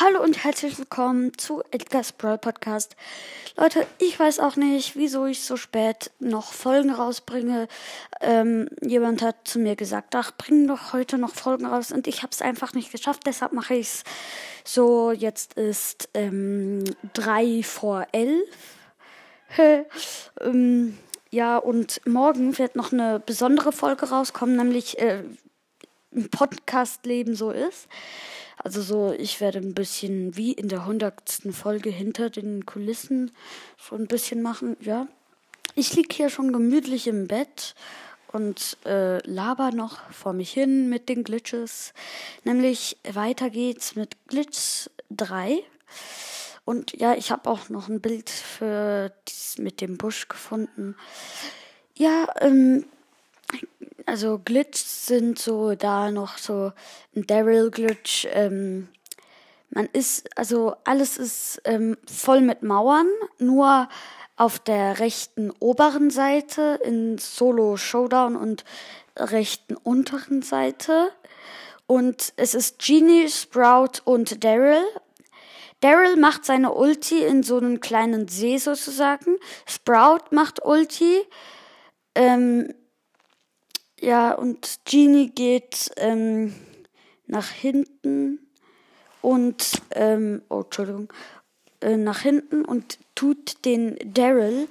Hallo und herzlich willkommen zu Edgar's Brawl Podcast. Leute, ich weiß auch nicht, wieso ich so spät noch Folgen rausbringe. Ähm, jemand hat zu mir gesagt, ach, bring doch heute noch Folgen raus und ich habe es einfach nicht geschafft, deshalb mache ich es so. Jetzt ist ähm, vor elf. ähm, ja, und morgen wird noch eine besondere Folge rauskommen, nämlich äh, ein Podcast-Leben so ist. Also so, ich werde ein bisschen wie in der hundertsten Folge hinter den Kulissen so ein bisschen machen, ja. Ich lieg hier schon gemütlich im Bett und äh, laber noch vor mich hin mit den Glitches. Nämlich weiter geht's mit Glitch 3. Und ja, ich habe auch noch ein Bild für dies mit dem Busch gefunden. Ja, ähm, also Glitch sind so da noch so ein Daryl Glitch. Ähm, man ist, also alles ist ähm, voll mit Mauern, nur auf der rechten oberen Seite in Solo Showdown und rechten unteren Seite. Und es ist Genie, Sprout und Daryl. Daryl macht seine Ulti in so einem kleinen See sozusagen. Sprout macht Ulti. Ähm, ja, und Genie geht ähm, nach hinten und, ähm, oh, Entschuldigung, äh, nach hinten und tut den Daryl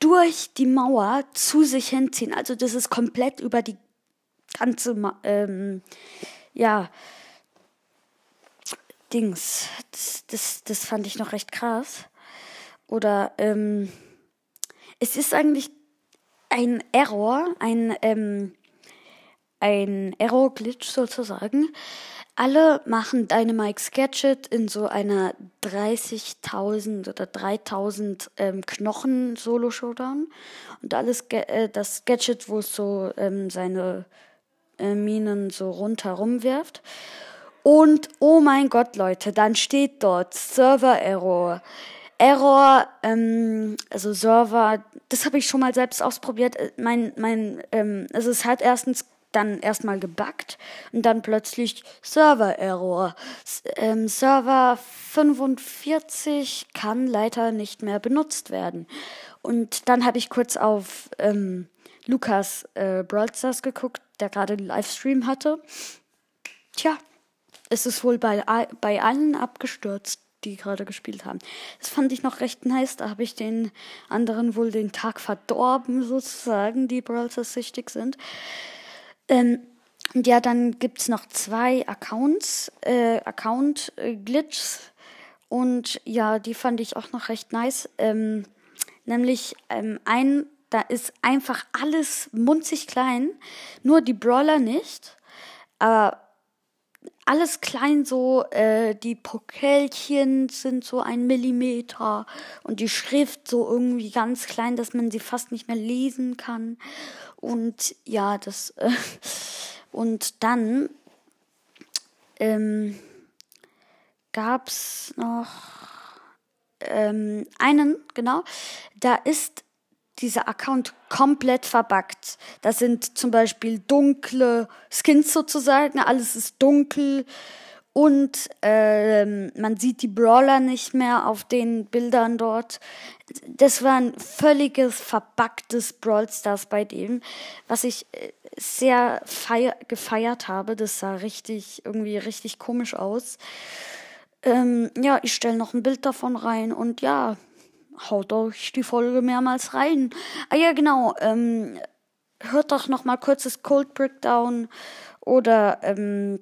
durch die Mauer zu sich hinziehen. Also das ist komplett über die ganze, Ma ähm, ja, Dings. Das, das, das fand ich noch recht krass. Oder, ähm, es ist eigentlich ein Error, ein, ähm, ein Error-Glitch sozusagen. Alle machen Dynamite Gadget in so einer 30.000 oder 3.000 ähm, Knochen Solo Showdown und alles äh, das Gadget, wo es so ähm, seine äh, Minen so rundherum wirft. Und oh mein Gott, Leute, dann steht dort Server Error. Error, ähm, also Server, das habe ich schon mal selbst ausprobiert. Äh, mein, mein, ähm, also es hat erstens dann erstmal gebackt und dann plötzlich Server-Error. Ähm, Server 45 kann leider nicht mehr benutzt werden. Und dann habe ich kurz auf ähm, Lukas äh, Broadstars geguckt, der gerade einen Livestream hatte. Tja, es ist wohl bei, bei allen abgestürzt die gerade gespielt haben. Das fand ich noch recht nice. Da habe ich den anderen wohl den Tag verdorben, sozusagen, die Browsers süchtig sind. Ähm, ja, dann gibt es noch zwei Accounts, äh, Account-Glitches. Äh, und ja, die fand ich auch noch recht nice. Ähm, nämlich ähm, ein, da ist einfach alles munzig klein, nur die Brawler nicht. Aber alles klein so, äh, die Pokelchen sind so ein Millimeter und die Schrift so irgendwie ganz klein, dass man sie fast nicht mehr lesen kann. Und ja, das äh, und dann ähm, gab's noch ähm, einen, genau, da ist dieser Account komplett verbuggt. Das sind zum Beispiel dunkle Skins sozusagen, alles ist dunkel und ähm, man sieht die Brawler nicht mehr auf den Bildern dort. Das war ein völliges verbuggtes Brawl Stars bei dem, was ich äh, sehr gefeiert habe. Das sah richtig, irgendwie richtig komisch aus. Ähm, ja, ich stelle noch ein Bild davon rein und ja, haut euch die Folge mehrmals rein. Ah ja, genau. Ähm, hört doch noch mal kurzes Cold Breakdown oder ähm,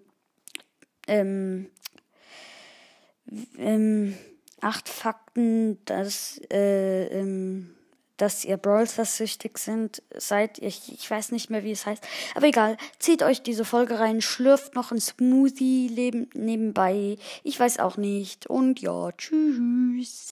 ähm, ähm, acht Fakten, dass äh, ähm, dass ihr Brawl süchtig sind, seid ich, ich weiß nicht mehr, wie es heißt. Aber egal, zieht euch diese Folge rein, schlürft noch ein Smoothie nebenbei. Ich weiß auch nicht. Und ja, tschüss.